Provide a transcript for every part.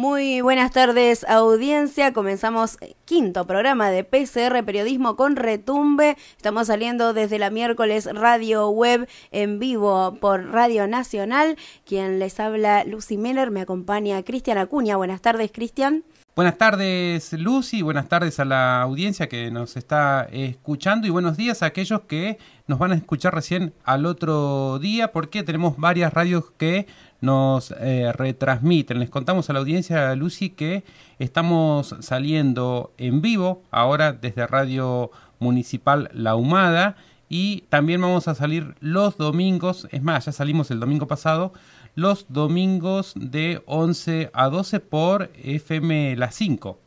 Muy buenas tardes, audiencia. Comenzamos quinto programa de PCR Periodismo con Retumbe. Estamos saliendo desde la miércoles Radio Web en vivo por Radio Nacional. Quien les habla, Lucy Miller, me acompaña Cristian Acuña. Buenas tardes, Cristian. Buenas tardes Lucy, buenas tardes a la audiencia que nos está escuchando y buenos días a aquellos que nos van a escuchar recién al otro día porque tenemos varias radios que nos eh, retransmiten. Les contamos a la audiencia Lucy que estamos saliendo en vivo ahora desde Radio Municipal La Humada y también vamos a salir los domingos, es más, ya salimos el domingo pasado los domingos de 11 a 12 por FM La 5.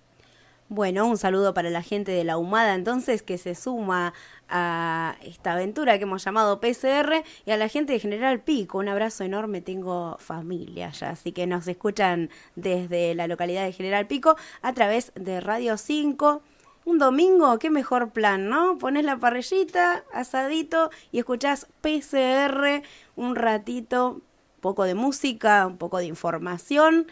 Bueno, un saludo para la gente de la Humada entonces que se suma a esta aventura que hemos llamado PCR y a la gente de General Pico. Un abrazo enorme, tengo familia ya, así que nos escuchan desde la localidad de General Pico a través de Radio 5. Un domingo, qué mejor plan, ¿no? Pones la parrillita, asadito y escuchás PCR un ratito poco de música, un poco de información.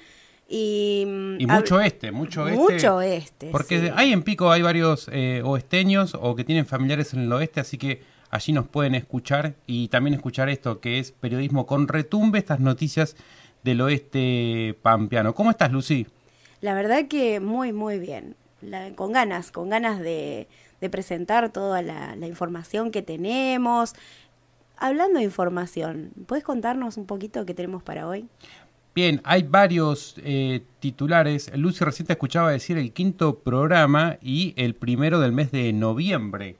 Y, y mucho este, mucho este. Mucho este. Porque hay en Pico, hay varios eh, oesteños o que tienen familiares en el oeste, así que allí nos pueden escuchar y también escuchar esto que es periodismo con retumbe, estas noticias del oeste pampeano. ¿Cómo estás, Lucy? La verdad que muy, muy bien. con ganas, con ganas de, presentar toda la, la, información que tenemos, Hablando de información, ¿puedes contarnos un poquito qué tenemos para hoy? Bien, hay varios eh, titulares. Lucy recién te escuchaba decir el quinto programa y el primero del mes de noviembre.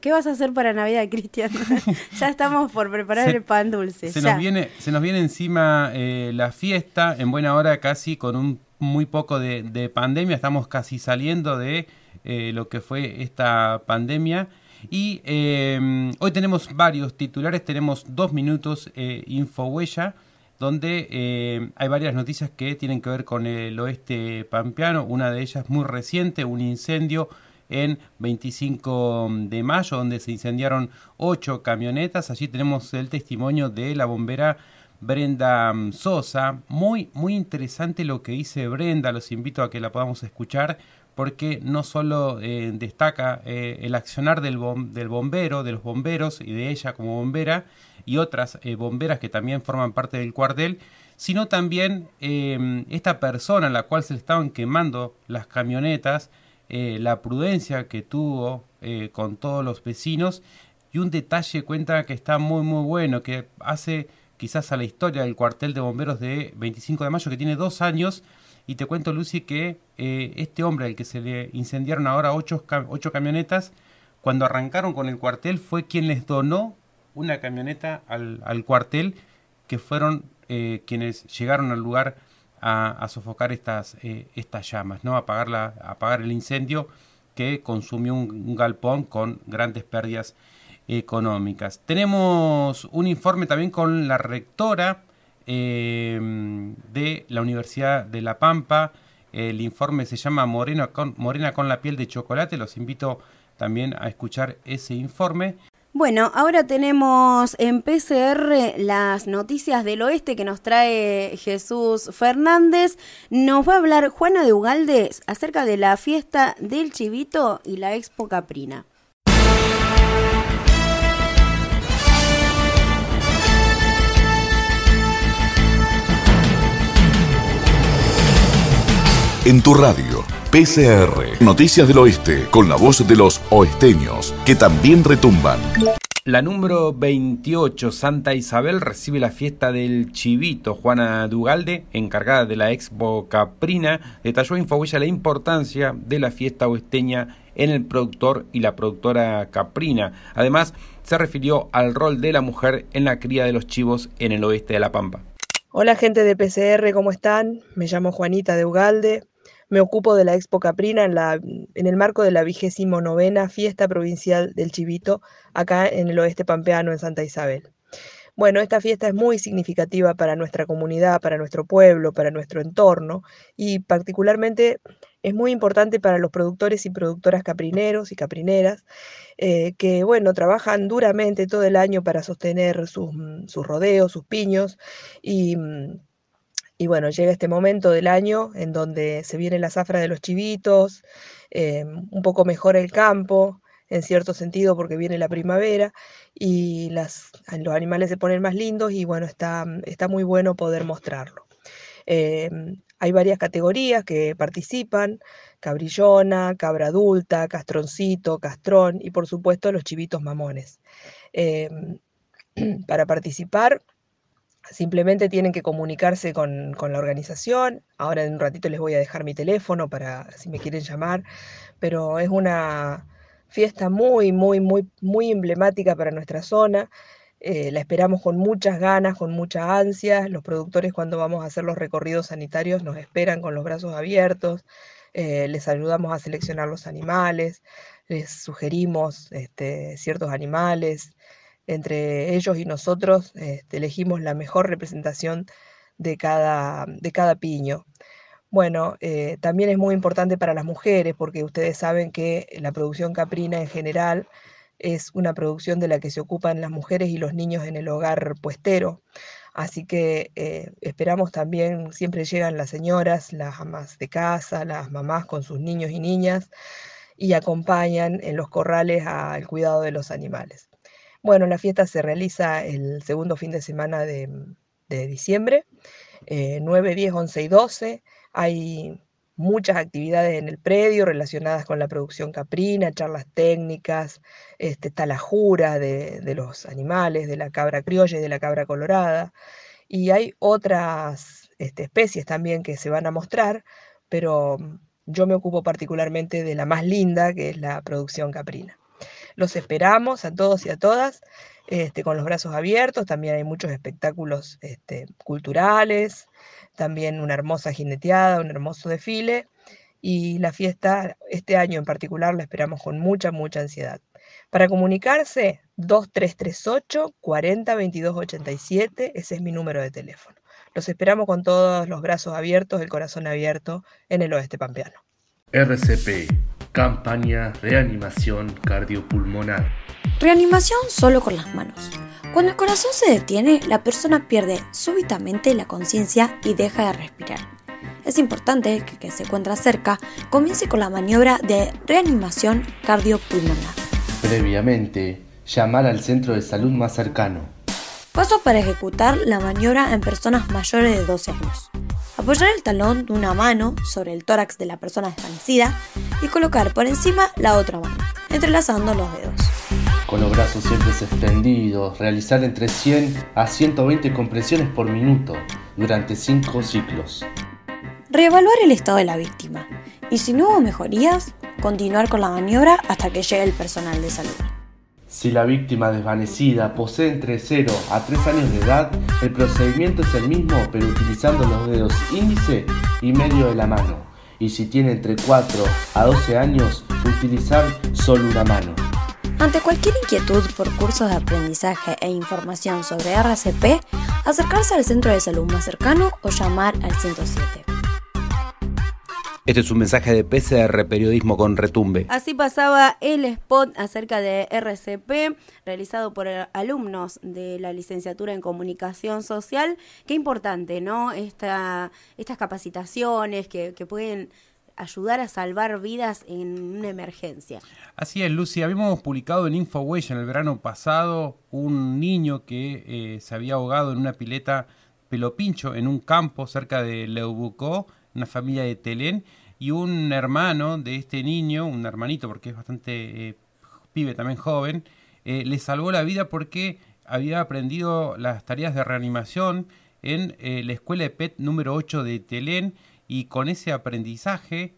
¿Qué vas a hacer para Navidad, Cristian? ya estamos por preparar el pan dulce. Se nos, viene, se nos viene encima eh, la fiesta, en buena hora casi con un muy poco de, pandemia. Estamos casi saliendo de eh, lo que fue esta pandemia y em, hoy tenemos varios titulares, tenemos dos minutos eh, Infohuella, donde eh, hay varias noticias que tienen que ver con el oeste pampeano, una de ellas muy reciente, un incendio en 25 de mayo, donde se incendiaron ocho camionetas. Allí tenemos el testimonio de la bombera Brenda mm, Sosa. Muy, muy interesante lo que dice Brenda, los invito a que la podamos escuchar porque no solo eh, destaca eh, el accionar del, del, bombero, de los bomberos y de ella como bombera y otras eh, bomberas que también forman parte del cuartel, sino también em, esta persona a la cual se estaban quemando las camionetas, la prudencia que tuvo con todos los vecinos. Y un detalle cuenta que está muy muy bueno, que hace quizás a la historia del cuartel de bomberos de 25 de mayo, que tiene dos años, y te cuento, Lucy, que eh, este hombre al que se le incendiaron ahora ocho, ocho camionetas, cuando arrancaron con el cuartel, fue quien les donó una camioneta al, al cuartel, que fueron eh, quienes llegaron al lugar a, sofocar estas, eh, estas llamas, ¿no? Apagar, la, apagar el incendio que consumió un, galpón con grandes pérdidas económicas. Tenemos un informe también con la rectora Em, de la Universidad de La Pampa. El informe se llama Morena con, Morena con la piel de chocolate. Los invito también a escuchar ese informe. Bueno, ahora tenemos en PCR las noticias del oeste que nos trae Jesús Fernández. Nos va a hablar Juana de Ugaldes acerca de la fiesta del Chivito y la Expo Caprina. en tu radio. PCR, Noticias del Oeste, con la voz de los oesteños, que también retumban. La número 28, Santa Isabel, recibe la fiesta del Chivito. Juana Dugalde, encargada de la Expo Caprina, detalló en Infohuella la importancia de la fiesta oesteña en el productor y la productora Caprina. Además, se refirió al rol de la mujer en la cría de los chivos en el oeste de La Pampa. Hola gente de PCR, ¿cómo están? Me llamo Juanita de Ugalde. Me ocupo de la Expo Caprina en, en el marco de la vigésimo novena Fiesta Provincial del Chivito, acá en el oeste pampeano, en Santa Isabel. Bueno, esta fiesta es muy significativa para nuestra comunidad, para nuestro pueblo, para nuestro entorno y particularmente es muy importante para los productores y productoras caprineros y caprineras eh, que, bueno, trabajan duramente todo el año para sostener sus, sus rodeos, sus piños y mm, y bueno, llega este momento del año en donde se viene la zafra de los chivitos, em, un poco mejor el campo, en cierto sentido, porque viene la primavera y los animales se ponen más lindos y bueno, está, está muy bueno poder mostrarlo. Em, hay varias categorías que participan, cabrillona, cabra adulta, castroncito, castrón y por supuesto los chivitos mamones. Em, para participar Simplemente tienen que comunicarse con, la organización. Ahora en un ratito les voy a dejar mi teléfono para si me quieren llamar. Pero es una fiesta muy, muy, muy, muy emblemática para nuestra zona. Eh, la esperamos con muchas ganas, con mucha ansia. Los productores cuando vamos a hacer los recorridos sanitarios nos esperan con los brazos abiertos. Eh, les ayudamos a seleccionar los animales, les sugerimos este, ciertos animales entre ellos y nosotros este, elegimos la mejor representación de cada, de cada piño. Bueno, eh, también es muy importante para las mujeres porque ustedes saben que la producción caprina en general es una producción de la que se ocupan las mujeres y los niños en el hogar puestero. Así que eh, esperamos también, siempre llegan las señoras, las amas de casa, las mamás con sus niños y niñas y acompañan en los corrales al cuidado de los animales. Bueno, la fiesta se realiza el segundo fin de semana de, diciembre, 9, 10, 11 y 12. Hay muchas actividades en el predio relacionadas con la producción caprina, charlas técnicas, este, está la jura de, los animales, de la cabra criolla y de la cabra colorada. Y hay otras este, especies también que se van a mostrar, pero yo me ocupo particularmente de la más linda, que es la producción caprina. Los esperamos a todos y a todas este, con los brazos abiertos. También hay muchos espectáculos este, culturales, también una hermosa jineteada, un hermoso desfile. Y la fiesta, este año en particular, la esperamos con mucha, mucha ansiedad. Para comunicarse, 2338 40 22 87, ese es mi número de teléfono. Los esperamos con todos los brazos abiertos, el corazón abierto en el oeste pampeano. RCP Campaña Reanimación Cardiopulmonar. Reanimación solo con las manos. Cuando el corazón se detiene, la persona pierde súbitamente la conciencia y deja de respirar. Es importante que que se encuentra cerca comience con la maniobra de reanimación cardiopulmonar. Previamente, llamar al centro de salud más cercano. Paso para ejecutar la maniobra en personas mayores de 12 años. Apoyar el talón de una mano sobre el tórax de la persona desvanecida y colocar por encima la otra mano, entrelazando los dedos. Con los brazos siempre extendidos, realizar entre 100 a 120 compresiones por minuto durante 5 ciclos. Reevaluar el estado de la víctima y si no hubo mejorías, continuar con la maniobra hasta que llegue el personal de salud. Si la víctima desvanecida posee entre 0 a 3 años de edad, el procedimiento es el mismo pero utilizando los dedos índice y medio de la mano. Y si tiene entre 4 a 12 años, utilizar solo una mano. Ante cualquier inquietud por cursos de aprendizaje e información sobre RCP, acercarse al centro de salud más cercano o llamar al 107. Este es un mensaje de PCR, periodismo con retumbe. Así pasaba el spot acerca de RCP, realizado por alumnos de la licenciatura en comunicación social. Qué importante, ¿no? Esta, estas capacitaciones que, pueden ayudar a salvar vidas en una emergencia. Así es, Lucy. Habíamos publicado en InfoWay en el verano pasado un niño que eh, se había ahogado en una pileta pelopincho en un campo cerca de Leubucó una familia de Telén, y un hermano de este niño, un hermanito porque es bastante eh, pibe también joven, eh, le salvó la vida porque había aprendido las tareas de reanimación en eh, la escuela de PET número 8 de Telén y con ese aprendizaje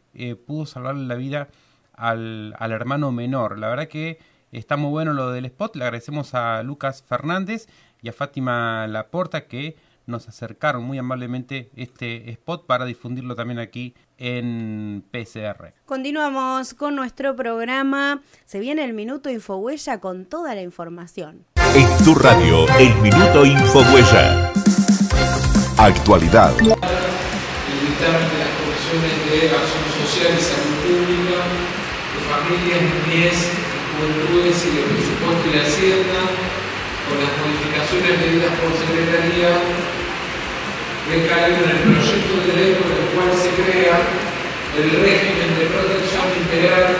pudo salvarle la vida al, al, hermano menor. La verdad que está muy bueno lo del spot. Le agradecemos a Lucas Fernández y a Fátima Laporta que nos acercaron muy amablemente este spot para difundirlo también aquí en PCR. Continuamos con nuestro programa. Se viene el Minuto Infohuella con toda la información. En tu radio, el Minuto Infohuella. Actualidad. El dictamen de las comisiones de acción social y salud pública, de familias, niñez, juventudes y de presupuesto y la hacienda, con las modificaciones pedidas por Secretaría recae en el proyecto de ley por el cual se crea el régimen de protección integral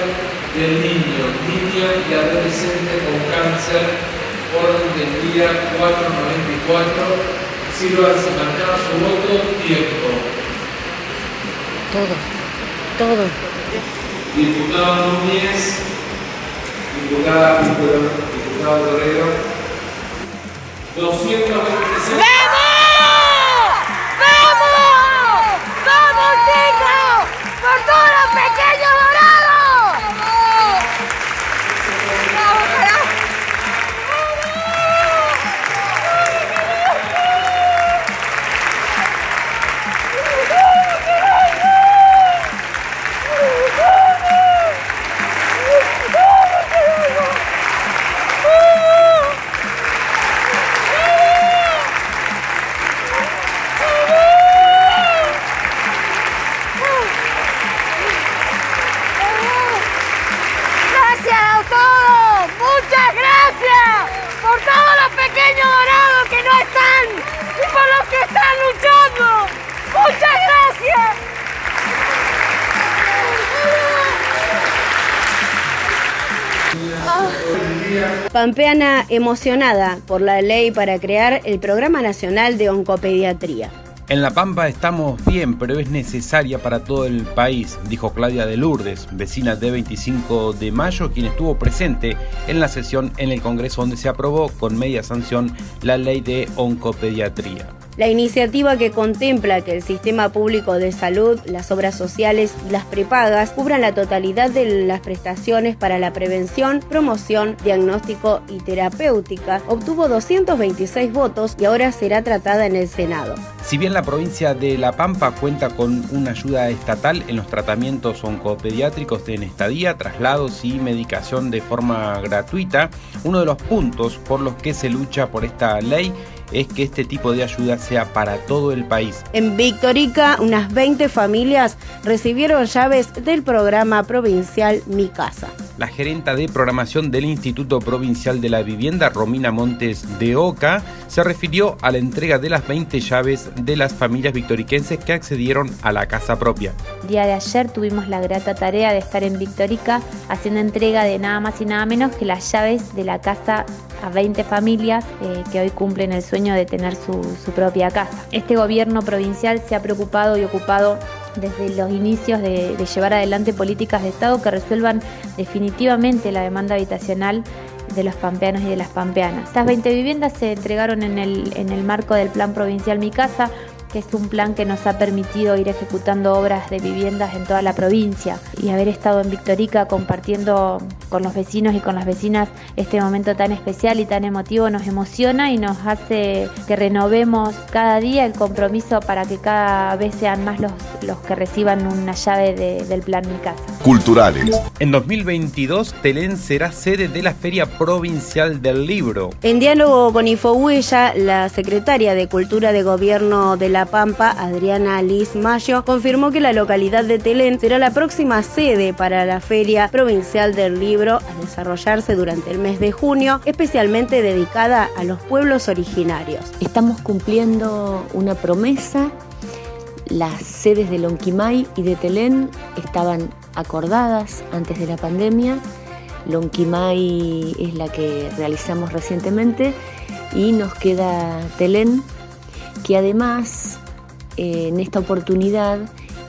del niño, niña y adolescente con cáncer, orden del día 494. Sirva de marcar su voto, tiempo. Todo, todo. Diputado Núñez, diputada Pinto, diputado Torrero, 226. ¡Por todos los pequeños Pampeana emocionada por la ley para crear el Programa Nacional de Oncopediatría. En La Pampa estamos bien, pero es necesaria para todo el país, dijo Claudia de Lourdes, vecina de 25 de mayo, quien estuvo presente en la sesión en el Congreso donde se aprobó con media sanción la ley de oncopediatría. La iniciativa que contempla que el sistema público de salud, las obras sociales y las prepagas cubran la totalidad de las prestaciones para la prevención, promoción, diagnóstico y terapéutica obtuvo 226 votos y ahora será tratada en el Senado. Si bien la provincia de La Pampa cuenta con una ayuda estatal en los tratamientos oncopediátricos en estadía, traslados y medicación de forma gratuita, uno de los puntos por los que se lucha por esta ley es que este tipo de ayuda sea para todo el país. En Victorica, unas 20 familias recibieron llaves del programa provincial Mi Casa. La gerenta de programación del Instituto Provincial de la Vivienda, Romina Montes de Oca, se refirió a la entrega de las 20 llaves de las familias victoriquenses que accedieron a la casa propia. Día de ayer tuvimos la grata tarea de estar en Victorica haciendo entrega de nada más y nada menos que las llaves de la casa a 20 familias eh, que hoy cumplen el sueño de tener su, su propia casa. Este gobierno provincial se ha preocupado y ocupado desde los inicios de, llevar adelante políticas de Estado que resuelvan definitivamente la demanda habitacional de los pampeanos y de las pampeanas. Estas 20 viviendas se entregaron en el, en el marco del Plan Provincial Mi Casa, que es un plan que nos ha permitido ir ejecutando obras de viviendas en toda la provincia y haber estado en Victorica compartiendo con los vecinos y con las vecinas este momento tan especial y tan emotivo nos emociona y nos hace que renovemos cada día el compromiso para que cada vez sean más los, los que reciban una llave de, del plan Mi Casa. Culturales. En 2022, Telén será sede de la Feria Provincial del Libro. En diálogo con Infohuella, la secretaria de Cultura de Gobierno de La Pampa, Adriana Liz Mayo, confirmó que la localidad de Telén será la próxima sede para la Feria Provincial del Libro a desarrollarse durante el mes de junio, especialmente dedicada a los pueblos originarios. Estamos cumpliendo una promesa. Las sedes de Lonquimay y de Telén estaban acordadas antes de la pandemia. Lonquimay es la que realizamos recientemente y nos queda Telén, que además eh, en esta oportunidad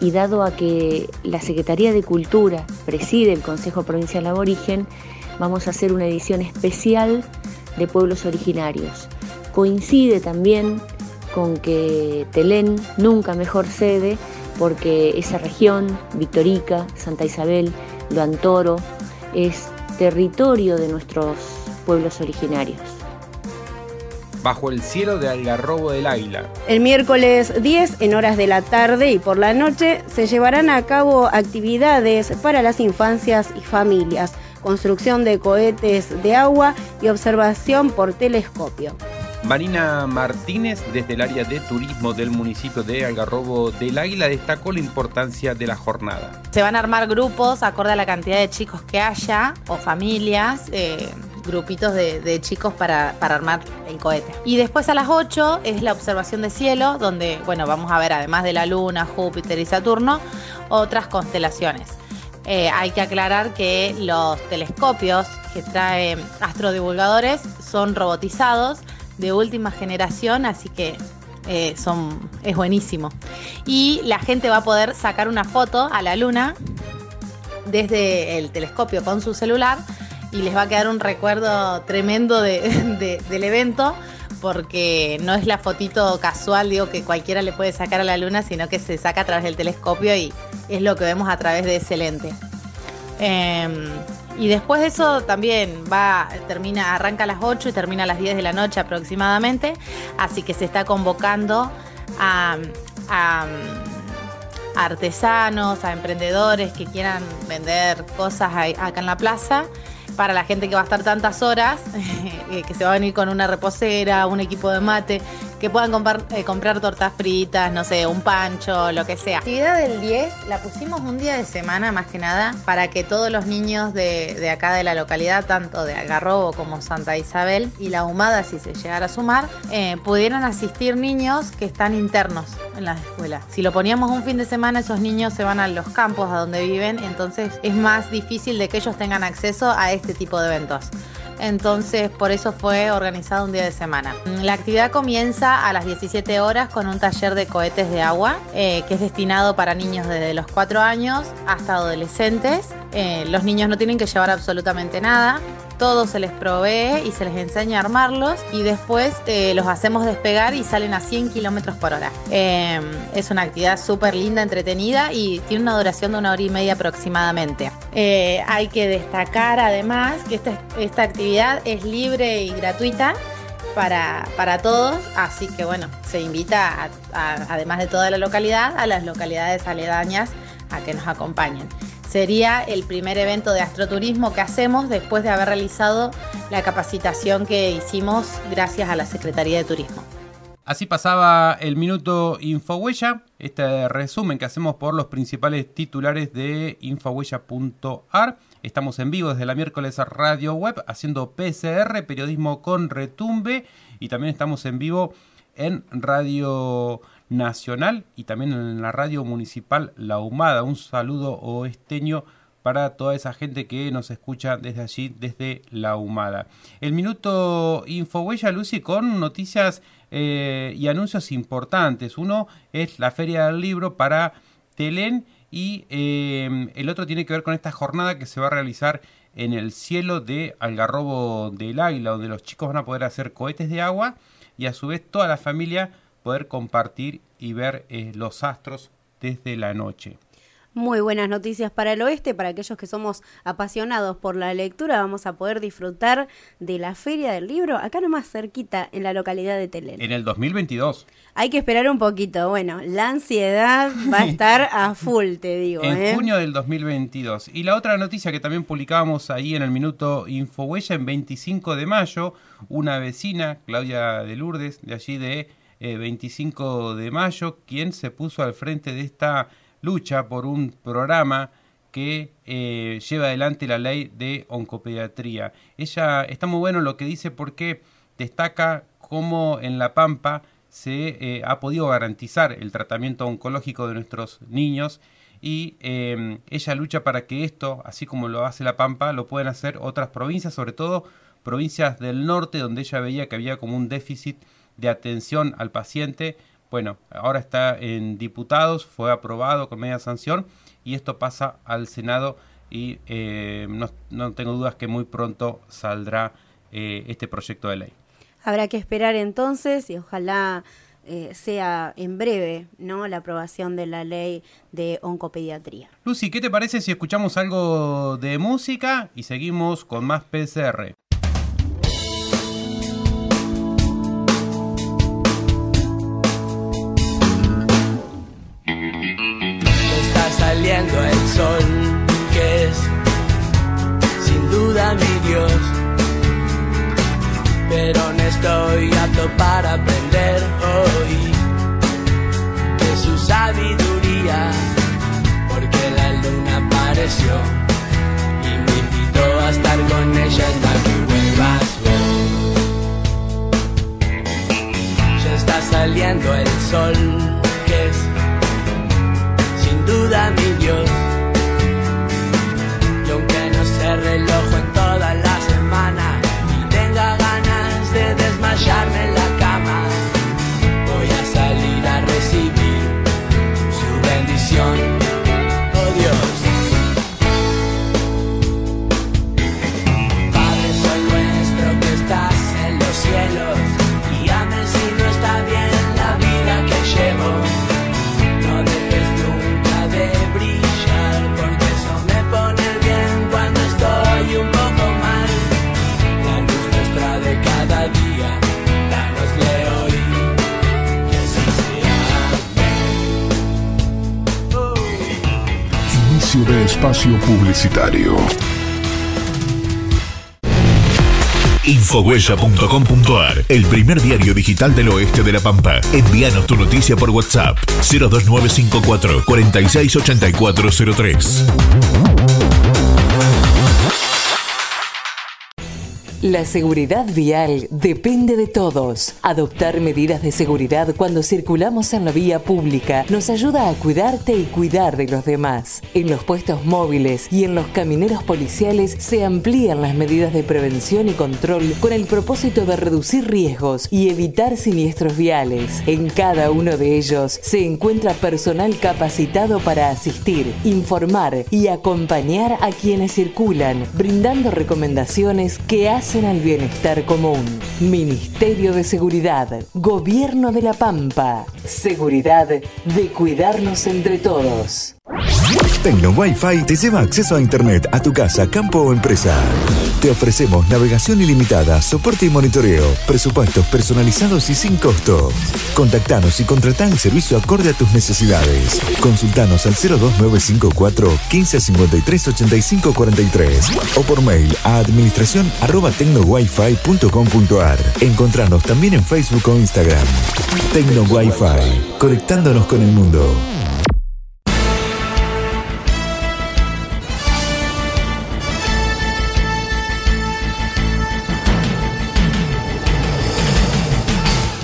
y dado a que la Secretaría de Cultura preside el Consejo Provincial Aborigen, vamos a hacer una edición especial de pueblos originarios. Coincide también con que Telén, nunca mejor sede, porque esa región, Victorica, Santa Isabel, Lo Antoro, es territorio de nuestros pueblos originarios. Bajo el cielo de Algarrobo del Águila. El miércoles 10 en horas de la tarde y por la noche se llevarán a cabo actividades para las infancias y familias, construcción de cohetes de agua y observación por telescopio. Marina Martínez, desde el área de turismo del municipio de Algarrobo del Águila, destacó la importancia de la jornada. Se van a armar grupos acorde a la cantidad de chicos que haya o familias. Eh, grupitos de, chicos para, armar el cohete. Y después a las 8 es la observación de cielo, donde, bueno, vamos a ver además de la Luna, Júpiter y Saturno, otras constelaciones. Eh, hay que aclarar que los telescopios que traen astrodivulgadores son robotizados de última generación, así que eh, son, es buenísimo. Y la gente va a poder sacar una foto a la luna desde el telescopio con su celular y les va a quedar un recuerdo tremendo del evento porque no es la fotito casual, digo, que cualquiera le puede sacar a la luna, sino que se saca a través del telescopio y es lo que vemos a través de ese lente. Em, y después de eso también va, termina, arranca a las 8 y termina a las 10 de la noche aproximadamente. Así que se está convocando a, artesanos, a emprendedores que quieran vender cosas acá en la plaza para la gente que va a estar tantas horas, eh, que se va a venir con una reposera, un equipo de mate, que puedan comprar, eh, comprar tortas fritas, no sé, un pancho, lo que sea. La actividad del 10 la pusimos un día de semana más que nada para que todos los niños de, acá de la localidad, tanto de Algarrobo como Santa Isabel y la Humada, si se llegara a sumar, eh, pudieran asistir niños que están internos en las escuelas. Si lo poníamos un fin de semana, esos niños se van a los campos a donde viven, entonces es más difícil de que ellos tengan acceso a este tipo de eventos entonces por eso fue organizado un día de semana. La actividad comienza a las 17 horas con un taller de cohetes de agua eh, que es destinado para niños desde los 4 años hasta adolescentes. Eh, los niños no tienen que llevar absolutamente nada, todo se les provee y se les enseña a armarlos y después eh, los hacemos despegar y salen a 100 kilómetros por hora. Eh, es una actividad súper linda, entretenida y tiene una duración de una hora y media aproximadamente. Eh, hay que destacar además que esta, esta actividad es libre y gratuita. Para, para, todos, así que bueno, se invita además de toda la localidad, a las localidades aledañas a que nos acompañen. Sería el primer evento de astroturismo que hacemos después de haber realizado la capacitación que hicimos gracias a la Secretaría de Turismo. Así pasaba el minuto Infohuella, este resumen que hacemos por los principales titulares de infohuella.ar. Estamos en vivo desde la miércoles Radio Web haciendo PCR, periodismo con retumbe, y también estamos en vivo en Radio nacional y también en la radio municipal La Humada. Un saludo oesteño para toda esa gente que nos escucha desde allí, desde La Humada. El minuto Infohuella, Lucy, con noticias eh, y anuncios importantes. Uno es la Feria del Libro para Telén y eh, el otro tiene que ver con esta jornada que se va a realizar en el cielo de Algarrobo del Águila, donde los chicos van a poder hacer cohetes de agua y a su vez toda la familia poder compartir y ver eh, los astros desde la noche. Muy buenas noticias para el oeste, para aquellos que somos apasionados por la lectura, vamos a poder disfrutar de la Feria del Libro, acá nomás cerquita, en la localidad de Telén. En el 2022. Hay que esperar un poquito, bueno, la ansiedad va a estar a full, te digo. En ¿eh? junio del 2022. Y la otra noticia que también publicábamos ahí en el minuto Infohuella, en 25 de mayo, una vecina, Claudia de Lourdes, de allí de 25 eh, de mayo, quien se puso al frente de esta lucha por un programa que eh, lleva adelante la ley de oncopediatría. Ella está muy bueno lo que dice porque destaca cómo en La Pampa se eh, ha podido garantizar el tratamiento oncológico de nuestros niños y ella lucha para que esto, así como lo hace La Pampa, lo puedan hacer otras provincias, sobre todo provincias del norte, donde ella veía que había como un déficit de atención al paciente. Bueno, ahora está en diputados, fue aprobado con media sanción y esto pasa al Senado y eh, no, no, tengo dudas que muy pronto saldrá eh, este proyecto de ley. Habrá que esperar entonces y ojalá eh, sea en breve no la aprobación de la ley de oncopediatría. Lucy, ¿qué te parece si escuchamos algo de música y seguimos con más PCR? El primer diario digital del oeste de La Pampa. Envíanos tu noticia por WhatsApp 02954 468403. La seguridad vial depende de todos. Adoptar medidas de seguridad cuando circulamos en la vía pública nos ayuda a cuidarte y cuidar de los demás. En los puestos móviles y en los camineros policiales se amplían las medidas de prevención y control con el propósito de reducir riesgos y evitar siniestros viales. En cada uno de ellos se encuentra personal capacitado para asistir, informar y acompañar a quienes circulan, brindando recomendaciones que hacen al bienestar común. Ministerio de Seguridad, Gobierno de la Pampa. Seguridad de cuidarnos entre todos. Tecno Wi-Fi te lleva acceso a Internet a tu casa, campo o empresa. Te ofrecemos navegación ilimitada, soporte y monitoreo, presupuestos personalizados y sin costo. Contactanos y contratá el servicio acorde a tus necesidades. Consultanos al 02954 1553 85 43 o por mail a administración arroba tecnowifi.com.ar. Encontranos también en Facebook o Instagram. Tecno Wi-Fi, conectándonos con el mundo.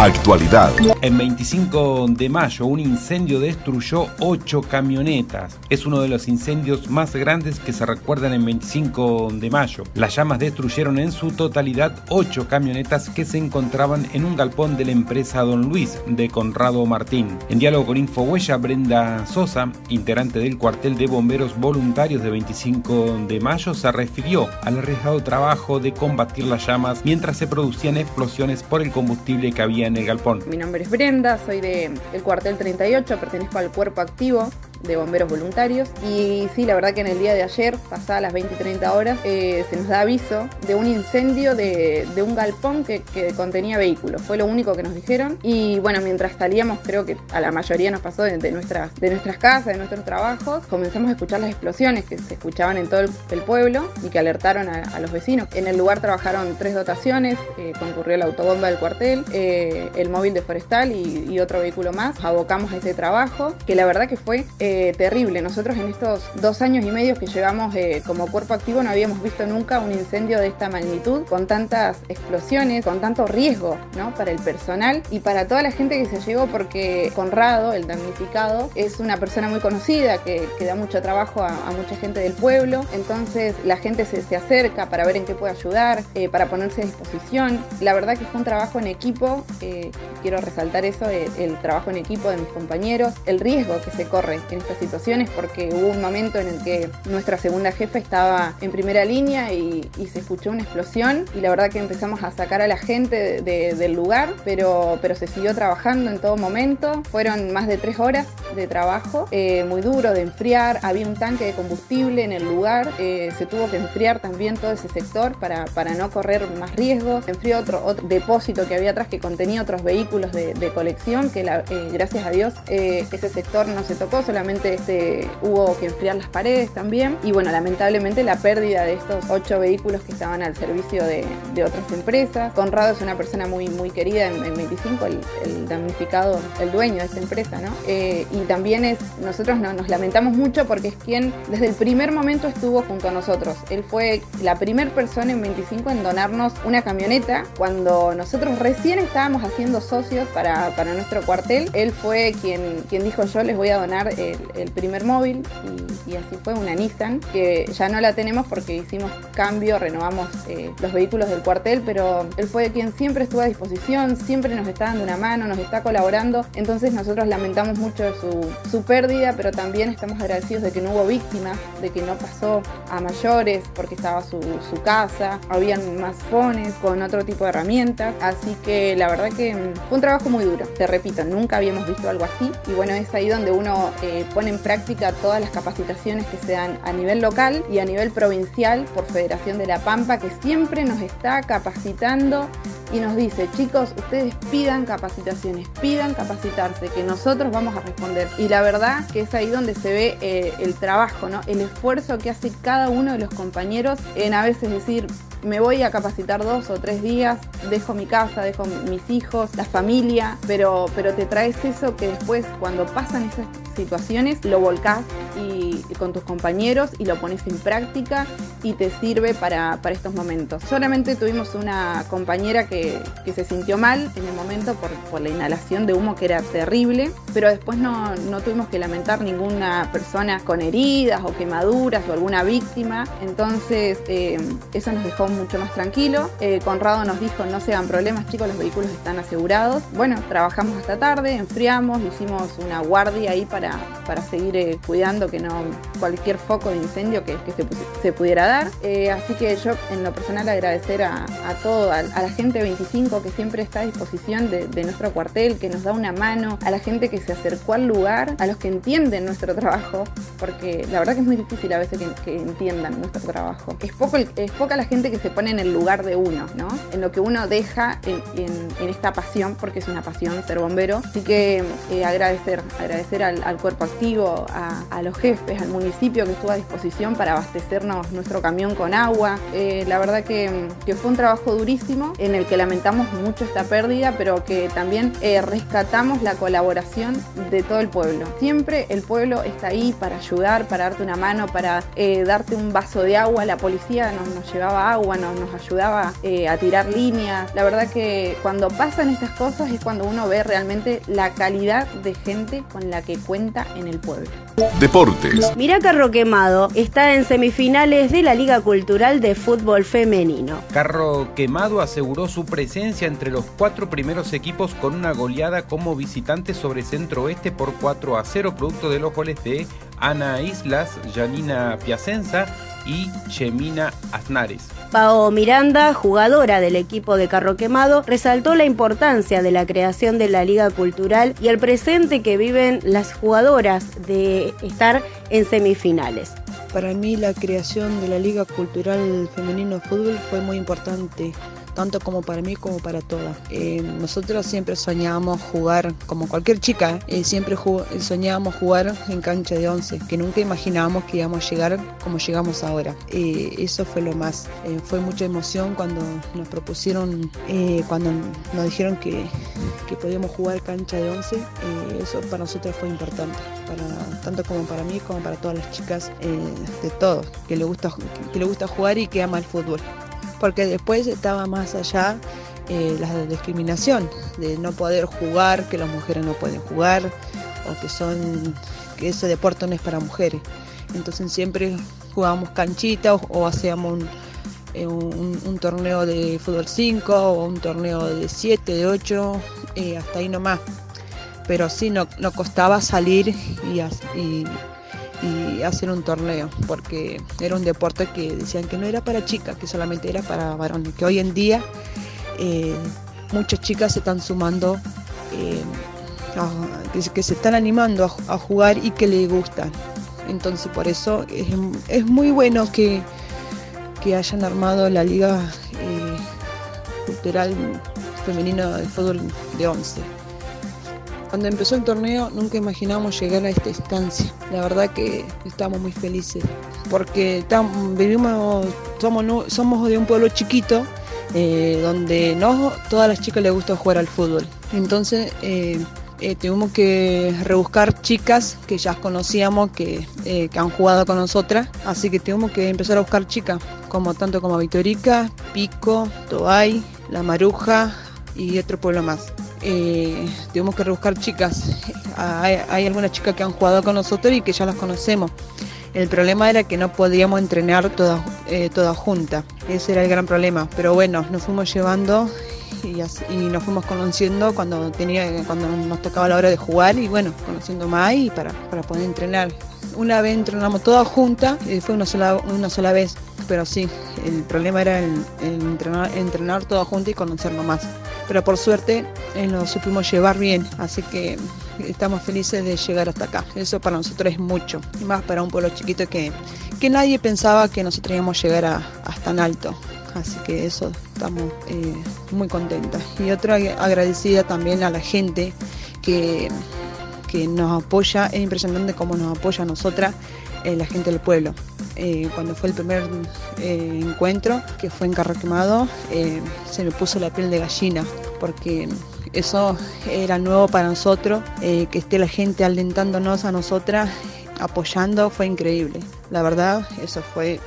Actualidad. En 25 de mayo, un incendio destruyó 8 camionetas. Es uno de los incendios más grandes que se recuerdan en 25 de mayo. Las llamas destruyeron en su totalidad 8 camionetas que se encontraban en un galpón de la empresa Don Luis de Conrado Martín. En diálogo con Infohuella, Brenda Sosa, integrante del cuartel de bomberos voluntarios de 25 de mayo, se refirió al arriesgado trabajo de combatir las llamas mientras se producían explosiones por el combustible que había Mi nombre es Brenda, soy del cuartel 38, pertenezco al cuerpo activo de bomberos voluntarios. Y sí, la verdad que en el día de ayer, pasadas las 20 y 30 horas, eh, se nos da aviso de un incendio de, de un galpón que, contenía vehículos, fue lo único que nos dijeron. Y bueno, mientras salíamos creo que a la mayoría nos pasó de, de nuestras, de nuestras casas, de nuestros trabajos, comenzamos a escuchar las explosiones que se escuchaban en todo el, pueblo y que alertaron a, los vecinos. En el lugar trabajaron tres dotaciones, eh, concurrió la autobomba del cuartel, eh, el móvil de forestal y, otro vehículo más, abocamos a ese trabajo que la verdad que fue... terrible. Nosotros en estos dos años y medio que llevamos eh, como cuerpo activo no habíamos visto nunca un incendio de esta magnitud, con tantas explosiones, con tanto riesgo ¿no? para el personal y para toda la gente que se llegó, porque Conrado, el damnificado, es una persona muy conocida que, que da mucho trabajo a, mucha gente del pueblo. Entonces la gente se, se acerca para ver en qué puede ayudar, eh, para ponerse a disposición. La verdad que fue un trabajo en equipo, eh, quiero resaltar eso, el trabajo en equipo de mis compañeros, el riesgo que se corre en estas situaciones, porque hubo un momento en el que nuestra segunda jefa estaba en primera línea y, se escuchó una explosión y la verdad que empezamos a sacar a la gente de, de, del lugar, pero, pero se siguió trabajando en todo momento. Fueron más de tres horas de trabajo, eh, muy duro de enfriar, había un tanque de combustible en el lugar, eh, se tuvo que enfriar también todo ese sector para, para no correr más riesgos. Enfrió otro, otro, depósito que había atrás que contenía otros vehículos de, colección, que eh, gracias a Dios ese sector no se tocó, solamente este, hubo que enfriar las paredes también. Y bueno, lamentablemente la pérdida de estos ocho vehículos que estaban al servicio de, otras empresas. Conrado es una persona muy, muy querida en, en 25, el, damnificado, el dueño de esta empresa, ¿no? Eh, y también es, nosotros no, nos lamentamos mucho porque es quien desde el primer momento estuvo junto a nosotros. Él fue la primera persona en 25 en donarnos una camioneta cuando nosotros recién estábamos haciendo socios para, para nuestro cuartel. Él fue quien, quien dijo yo les voy a donar el, el primer móvil y, así fue una Nissan que ya no la tenemos porque hicimos cambio, renovamos eh, los vehículos del cuartel, pero él fue quien siempre estuvo a disposición, siempre nos está dando una mano, nos está colaborando. Entonces nosotros lamentamos mucho su, su pérdida, pero también estamos agradecidos de que no hubo víctimas, de que no pasó a mayores porque estaba su, su casa, habían más fones con otro tipo de herramientas. Así que la verdad que fue un trabajo muy duro. Te repito, nunca habíamos visto algo así. Y bueno, es ahí donde uno eh, pone en práctica todas las capacitaciones que se dan a nivel local y a nivel provincial por Federación de la Pampa, que siempre nos está capacitando y nos dice, chicos, ustedes pidan capacitaciones, pidan capacitarse, que nosotros vamos a responder. Y la verdad que es ahí donde se ve eh, el trabajo, ¿no? el esfuerzo que hace cada uno de los compañeros en a veces decir, me voy a capacitar dos o tres días, dejo mi casa, dejo mis hijos, la familia, pero, pero te traes eso que después cuando pasan esas situaciones lo volcás y, con tus compañeros y lo pones en práctica y te sirve para, para estos momentos. Solamente tuvimos una compañera que, que, se sintió mal en el momento por, por, la inhalación de humo que era terrible, pero después no, no tuvimos que lamentar ninguna persona con heridas o quemaduras o alguna víctima, entonces eh, eso nos dejó mucho más tranquilo. Eh, Conrado nos dijo no se hagan problemas chicos, los vehículos están asegurados. Bueno, trabajamos hasta tarde, enfriamos, hicimos una guardia ahí para, para seguir eh, cuidando que no cualquier foco de incendio que, se, se, pudiera dar. Eh, así que yo en lo personal agradecer a, a todo, a, la gente 25 que siempre está a disposición de, nuestro cuartel, que nos da una mano, a la gente que se acercó al lugar, a los que entienden nuestro trabajo, porque la verdad que es muy difícil a veces que, entiendan nuestro trabajo. Es, poco, es poca la gente que se pone en el lugar de uno, ¿no? En lo que uno deja en, en, esta pasión, porque es una pasión ser bombero. Así que eh, agradecer, agradecer al, al cuerpo a, los jefes, al municipio que estuvo a disposición para abastecernos nuestro camión con agua. Eh, la verdad que, fue un trabajo durísimo en el que lamentamos mucho esta pérdida, pero que también eh, rescatamos la colaboración de todo el pueblo. Siempre el pueblo está ahí para ayudar, para darte una mano, para eh, darte un vaso de agua. La policía nos, llevaba agua, nos, ayudaba a tirar líneas. La verdad que cuando pasan estas cosas es cuando uno ve realmente la calidad de gente con la que cuenta en el pueblo. Deportes. Mirá Carro Quemado está en semifinales de la Liga Cultural de Fútbol Femenino. Carro Quemado aseguró su presencia entre los cuatro primeros equipos con una goleada como visitante sobre Centro Oeste por 4 a 0, producto de los goles de Ana Islas, Janina Piacenza y Chemina Aznares. Pao Miranda, jugadora del equipo de Carro Quemado, resaltó la importancia de la creación de la Liga Cultural y el presente que viven las jugadoras de estar en semifinales. Para mí la creación de la Liga Cultural Femenino Fútbol fue muy importante, tanto como para mí como para todas. Eh, nosotros siempre soñábamos jugar, como cualquier chica, eh, siempre soñábamos jugar en cancha de 11, que nunca imaginábamos que íbamos a llegar como llegamos ahora. Eh, eso fue lo más, fue mucha emoción cuando nos propusieron, cuando nos dijeron que, que podíamos jugar cancha de 11, eh, eso para nosotros fue importante, tanto como para mí como para todas las chicas de todo, que le, gusta, que le gusta jugar y que ama el fútbol. Porque después estaba más allá eh, la discriminación, de no poder jugar, que las mujeres no pueden jugar, o que son que ese deporte no es para mujeres. Entonces siempre jugábamos canchita o, hacíamos un, eh, un- un torneo de fútbol 5 o un torneo de 7, de 8, eh, hasta ahí nomás. Pero sí, no, no costaba salir y- y hacer un torneo, porque era un deporte que decían que no era para chicas, que solamente era para varones, que hoy en día eh, muchas chicas se están sumando, eh, que, se- están animando a jugar y que les gustan. Entonces por eso es, es muy bueno que, que hayan armado la Liga eh, Cultural Femenina de Fútbol de 11. Cuando empezó el torneo nunca imaginamos llegar a esta instancia. La verdad que estamos muy felices porque tam- vivimos, somos, somos de un pueblo chiquito eh, donde no todas las chicas les gusta jugar al fútbol. Entonces eh, eh, tuvimos que rebuscar chicas que ya conocíamos, que, eh, que han jugado con nosotras. Así que tuvimos que empezar a buscar chicas, como tanto como Vitorica, Pico, Toay, La Maruja y otro pueblo más. Eh, tuvimos que rebuscar chicas. Hay, algunas chicas que han jugado con nosotros y que ya las conocemos. El problema era que no podíamos entrenar todas, eh, juntas. Ese era el gran problema. Pero bueno, nos fuimos llevando y, nos fuimos conociendo cuando, tenía, cuando nos tocaba la hora de jugar y bueno, conociendo más y para, para poder entrenar. Una vez entrenamos todas juntas y fue una sola, una sola vez. Pero sí, el problema era entrenar, entrenar todas juntas y conocernos más. Pero por suerte eh, supimos llevar bien, así que estamos felices de llegar hasta acá. Eso para nosotros es mucho, y más para un pueblo chiquito que, que nadie pensaba que nosotros íbamos a llegar a, a tan alto. Así que eso estamos eh, muy contentas. Y otra agradecida también a la gente que, que nos apoya, es impresionante cómo nos apoya a nosotras eh, la gente del pueblo. Eh, cuando fue el primer eh, encuentro, que fue en Carro Quemado, se me puso la piel de gallina, porque eso era nuevo para nosotros, que esté la gente alentándonos a nosotras, apoyando, fue increíble. La verdad, eso fue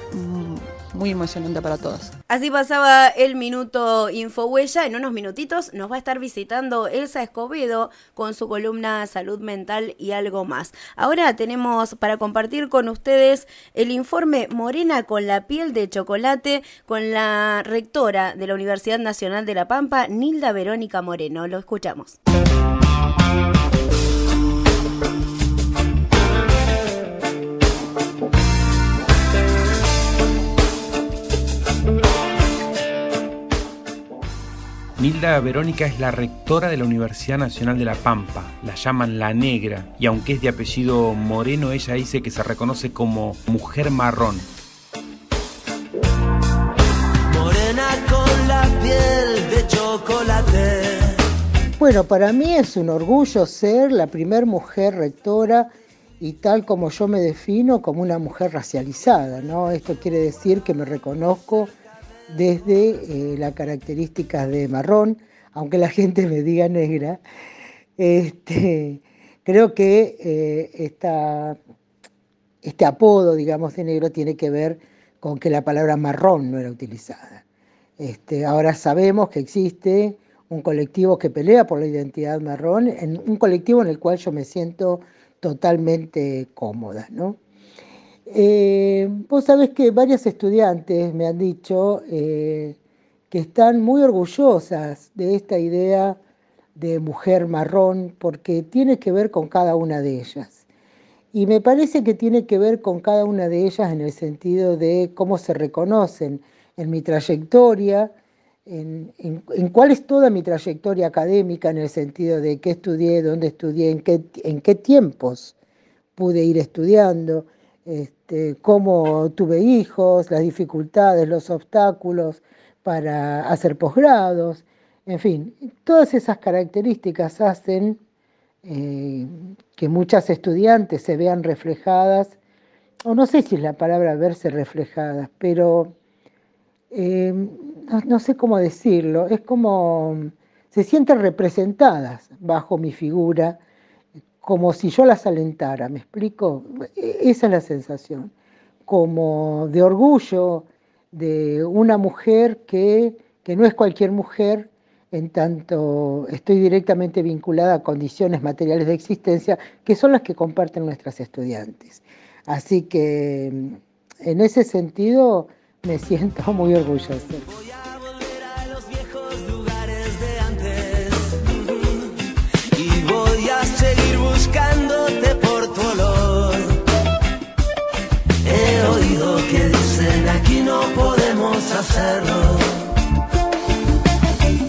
muy emocionante para todas. Así pasaba el minuto Infohuella. En unos minutitos nos va a estar visitando Elsa Escobedo con su columna Salud Mental y algo más. Ahora tenemos para compartir con ustedes el informe Morena con la piel de chocolate con la rectora de la Universidad Nacional de La Pampa, Nilda Verónica Moreno. Lo escuchamos. Nilda Verónica es la rectora de la Universidad Nacional de La Pampa, la llaman La Negra, y aunque es de apellido Moreno, ella dice que se reconoce como mujer marrón. Morena con la piel de chocolate. Bueno, para mí es un orgullo ser la primer mujer rectora y tal como yo me defino como una mujer racializada, ¿no? Esto quiere decir que me reconozco desde eh, las características de marrón, aunque la gente me diga negra. Este, creo que eh, esta, este apodo, digamos, de negro tiene que ver con que la palabra marrón no era utilizada. Este, ahora sabemos que existe un colectivo que pelea por la identidad marrón, en un colectivo en el cual yo me siento totalmente cómoda, ¿no? Eh, vos sabés que varias estudiantes me han dicho eh, que están muy orgullosas de esta idea de mujer marrón porque tiene que ver con cada una de ellas. Y me parece que tiene que ver con cada una de ellas en el sentido de cómo se reconocen en mi trayectoria, en, en- en cuál es toda mi trayectoria académica en el sentido de qué estudié, dónde estudié, en qué, en qué tiempos pude ir estudiando, este, cómo tuve hijos, las dificultades, los obstáculos, para hacer posgrados, en fin, todas esas características hacen eh, que muchas estudiantes se vean reflejadas, o no sé si es la palabra verse reflejadas, pero no, no, sé cómo decirlo, es como se sienten representadas bajo mi figura, como si yo las alentara, ¿me explico? Esa es la sensación, como de orgullo de una mujer que, que no es cualquier mujer, en tanto estoy directamente vinculada a condiciones materiales de existencia que son las que comparten nuestras estudiantes. Así que en ese sentido me siento muy orgullosa.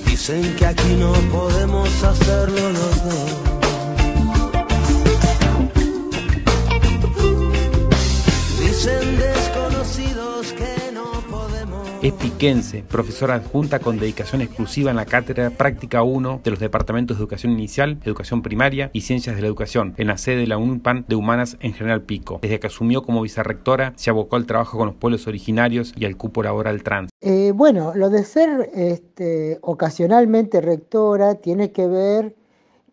Dicen que aquí no podemos hacerlo los dos. Profesora adjunta con dedicación exclusiva en la Cátedra Práctica 1 de los Departamentos de Educación Inicial, Educación Primaria y Ciencias de la Educación, en la sede de la UNPAN de Humanas en General Pico. Desde que asumió como vicerrectora, se abocó al trabajo con los pueblos originarios y al cupo laboral trans. Eh, bueno, lo de ser este, ocasionalmente rectora tiene que ver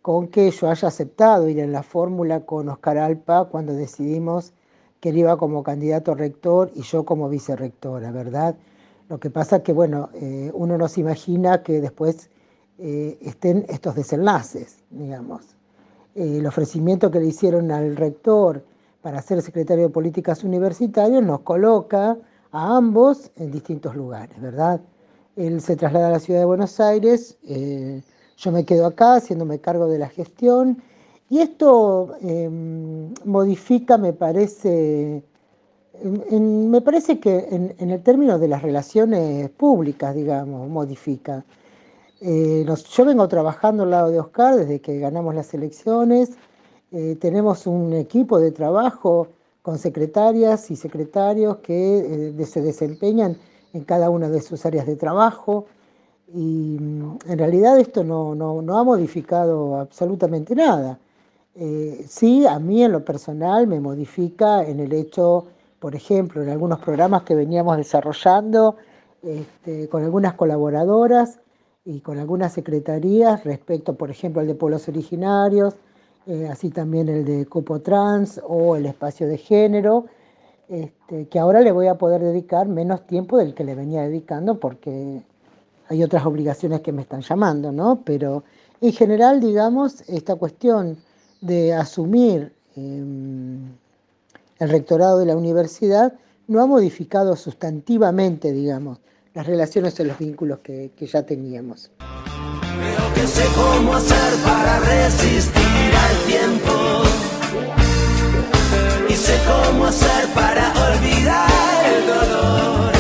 con que yo haya aceptado ir en la fórmula con Oscar Alpa cuando decidimos que él iba como candidato rector y yo como vicerrectora, ¿verdad? Lo que pasa que, bueno, eh, uno no se imagina que después eh, estén estos desenlaces, digamos. Eh, el ofrecimiento que le hicieron al rector para ser secretario de Políticas Universitarias nos coloca a ambos en distintos lugares, ¿verdad? Él se traslada a la ciudad de Buenos Aires, yo me quedo acá haciéndome cargo de la gestión y esto eh, modifica, me parece, me parece que en, en, el término de las relaciones públicas, digamos, modifica. Eh, yo vengo trabajando al lado de Oscar desde que ganamos las elecciones. Eh, tenemos un equipo de trabajo con secretarias y secretarios que se desempeñan en cada una de sus áreas de trabajo. Y en realidad esto no, no, no ha modificado absolutamente nada. Eh, sí, a mí en lo personal me modifica en el hecho, por ejemplo, en algunos programas que veníamos desarrollando este, con algunas colaboradoras y con algunas secretarías respecto, por ejemplo, al de pueblos originarios, eh, así también el de cupo trans o el espacio de género, este, que ahora le voy a poder dedicar menos tiempo del que le venía dedicando porque hay otras obligaciones que me están llamando, ¿no? Pero en general, digamos, esta cuestión de asumir eh, el rectorado de la universidad no ha modificado sustantivamente, digamos, las relaciones y los vínculos que, que ya teníamos. Creo que sé cómo hacer para resistir al tiempo. Y sé cómo hacer para olvidar el dolor.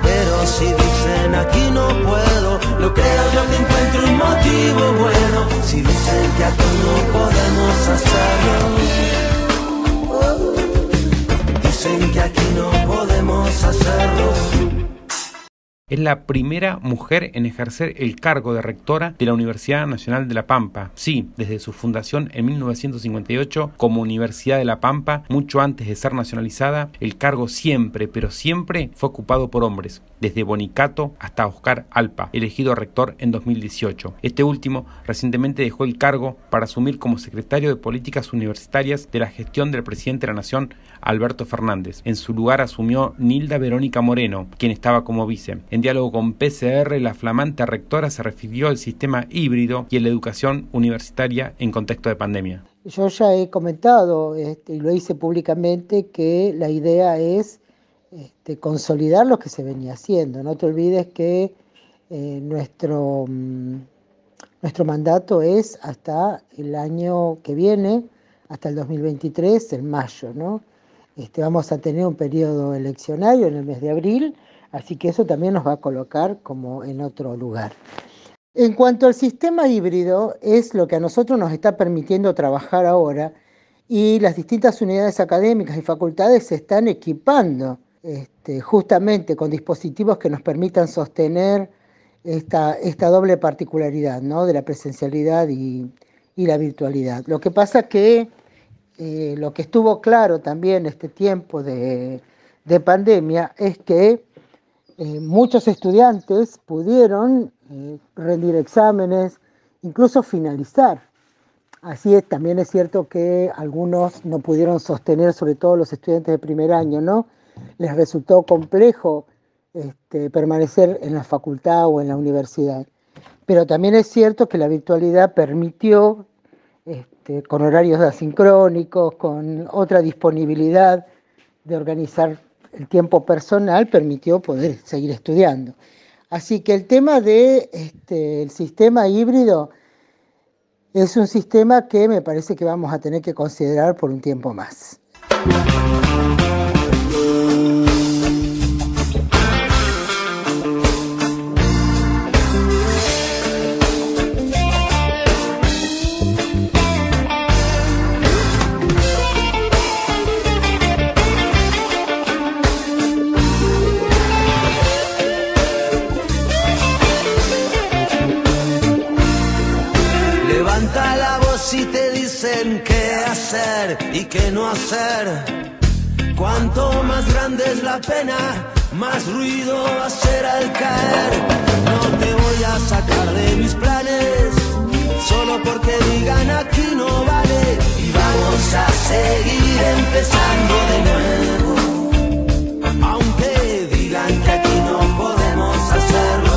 Pero si dicen aquí no puedo, lo creo yo que encuentro un motivo bueno. Si dicen que aquí no podemos hacerlo. Es la primera mujer en ejercer el cargo de rectora de la Universidad Nacional de La Pampa. Sí, desde su fundación en 1958 como Universidad de La Pampa, mucho antes de ser nacionalizada, el cargo siempre, pero siempre fue ocupado por hombres, desde Bonicato hasta Oscar Alpa, elegido rector en 2018. Este último recientemente dejó el cargo para asumir como secretario de Políticas Universitarias de la gestión del presidente de la Nación, Alberto Fernández. En su lugar asumió Nilda Verónica Moreno, quien estaba como vice. En diálogo con PCR, la flamante rectora se refirió al sistema híbrido y a la educación universitaria en contexto de pandemia. Yo ya he comentado, este, y lo hice públicamente, que la idea es este, consolidar lo que se venía haciendo. No te olvides que eh, nuestro, mm, nuestro mandato es hasta el año que viene, hasta el 2023, en mayo, ¿no? Este, vamos a tener un periodo eleccionario en el mes de abril, así que eso también nos va a colocar como en otro lugar. En cuanto al sistema híbrido, es lo que a nosotros nos está permitiendo trabajar ahora y las distintas unidades académicas y facultades se están equipando este, justamente con dispositivos que nos permitan sostener esta, esta doble particularidad ¿no? de la presencialidad y, y la virtualidad. Lo que pasa que eh, lo que estuvo claro también este tiempo de, de pandemia es que eh, muchos estudiantes pudieron eh, rendir exámenes, incluso finalizar. Así es, también es cierto que algunos no pudieron sostener, sobre todo los estudiantes de primer año, ¿no? Les resultó complejo este, permanecer en la facultad o en la universidad. Pero también es cierto que la virtualidad permitió, este, con horarios asincrónicos, con otra disponibilidad de organizar el tiempo personal, permitió poder seguir estudiando. Así que el tema del este, el sistema híbrido es un sistema que me parece que vamos a tener que considerar por un tiempo más. Y qué no hacer. Cuanto más grande es la pena, más ruido va al caer. No te voy a sacar de mis planes, solo porque digan aquí no vale. Y vamos a seguir empezando de nuevo. Aunque digan que aquí no podemos hacerlo.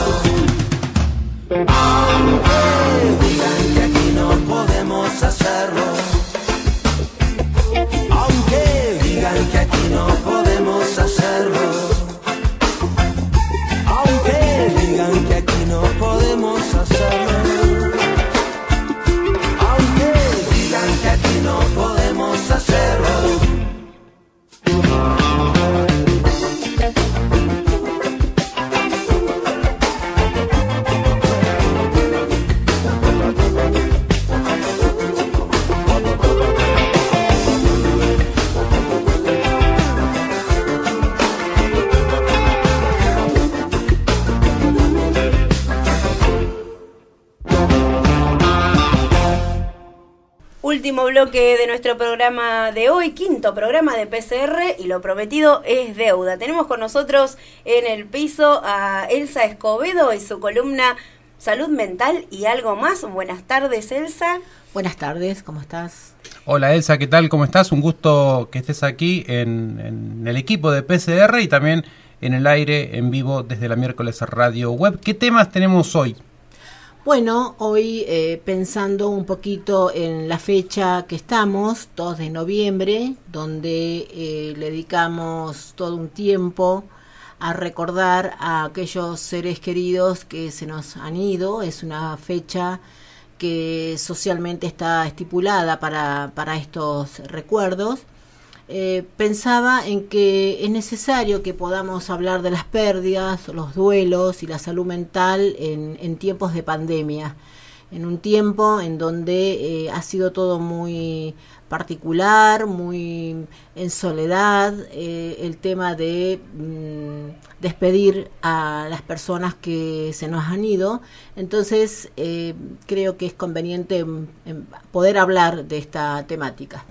Aunque digan que aquí no podemos hacerlo. No podemos hacerlo. Último bloque de nuestro programa de hoy, quinto programa de PCR y lo prometido es deuda. Tenemos con nosotros en el piso a Elsa Escobedo y su columna Salud Mental y algo más. Buenas tardes, Elsa. Buenas tardes, ¿cómo estás? Hola Elsa, ¿qué tal? ¿Cómo estás? Un gusto que estés aquí en, en el equipo de PCR y también en el aire en vivo desde la miércoles radio web. ¿Qué temas tenemos hoy? Bueno, hoy eh, pensando un poquito en la fecha que estamos, 2 de noviembre, donde eh, le dedicamos todo un tiempo a recordar a aquellos seres queridos que se nos han ido. Es una fecha que socialmente está estipulada para, para estos recuerdos. Eh, pensaba en que es necesario que podamos hablar de las pérdidas, los duelos y la salud mental en, tiempos de pandemia, en un tiempo en donde eh, ha sido todo muy particular, muy en soledad, eh, el tema de mm, despedir a las personas que se nos han ido. Entonces, eh, creo que es conveniente mm, em, poder hablar de esta temática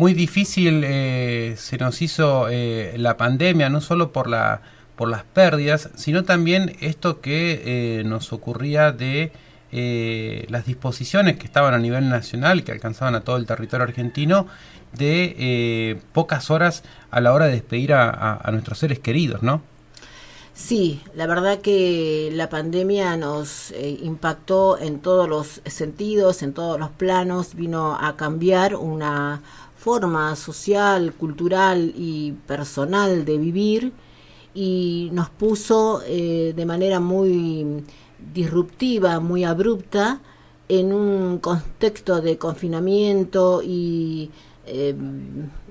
muy difícil eh, se nos hizo eh, la pandemia, no solo por, la, por las pérdidas, sino también esto que eh, nos ocurría de eh, las disposiciones que estaban a nivel nacional, que alcanzaban a todo el territorio argentino, de eh, pocas horas a la hora de despedir a, a, a nuestros seres queridos, ¿no? Sí, la verdad que la pandemia nos eh, impactó en todos los sentidos, en todos los planos, vino a cambiar una forma social, cultural y personal de vivir y nos puso eh, de manera muy disruptiva, muy abrupta, en un contexto de confinamiento y eh,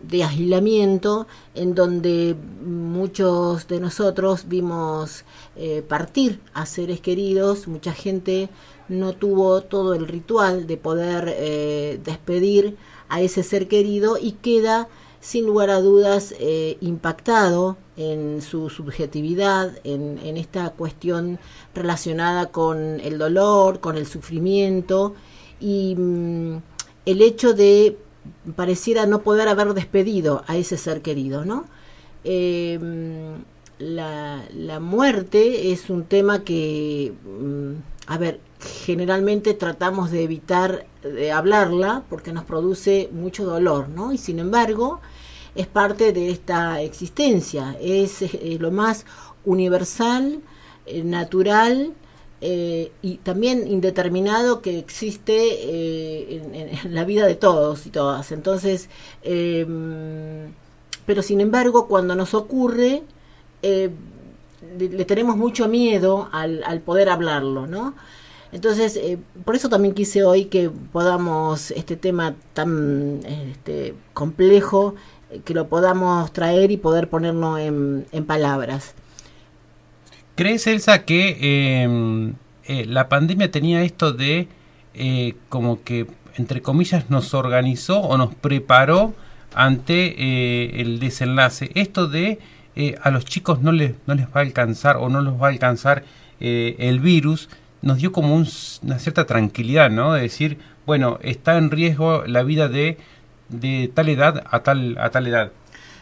de aislamiento en donde muchos de nosotros vimos eh, partir a seres queridos, mucha gente no tuvo todo el ritual de poder eh, despedir a ese ser querido y queda sin lugar a dudas eh, impactado en su subjetividad, en, esta cuestión relacionada con el dolor, con el sufrimiento y mm, el hecho de pareciera no poder haber despedido a ese ser querido, ¿no? Eh, la, la, muerte es un tema que, mm, a ver, generalmente tratamos de evitar de hablarla porque nos produce mucho dolor, ¿no? Y sin embargo, es parte de esta existencia, es, lo más universal, eh, natural eh, y también indeterminado que existe eh, en, en, la vida de todos y todas. Entonces, em, pero sin embargo, cuando nos ocurre, le, tenemos mucho miedo al, al poder hablarlo, ¿no? Entonces, eh, por eso también quise hoy que podamos este tema tan este, complejo, eh, que lo podamos traer y poder ponerlo en, en palabras. ¿Crees, Elsa, que eh, eh, la pandemia tenía esto de eh, como que, entre comillas, nos organizó o nos preparó ante el desenlace? Esto de a los chicos no les, no les va a alcanzar o no los va a alcanzar el virus, nos dio como un, una cierta tranquilidad, ¿no? De decir, bueno, está en riesgo la vida de, de tal edad a tal, a tal edad.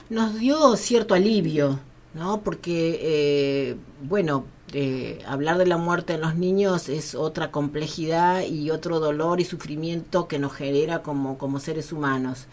Nos dio cierto alivio, ¿no? Porque, eh, bueno, eh, hablar de la muerte en los niños es otra complejidad y otro dolor y sufrimiento que nos genera como, como seres humanos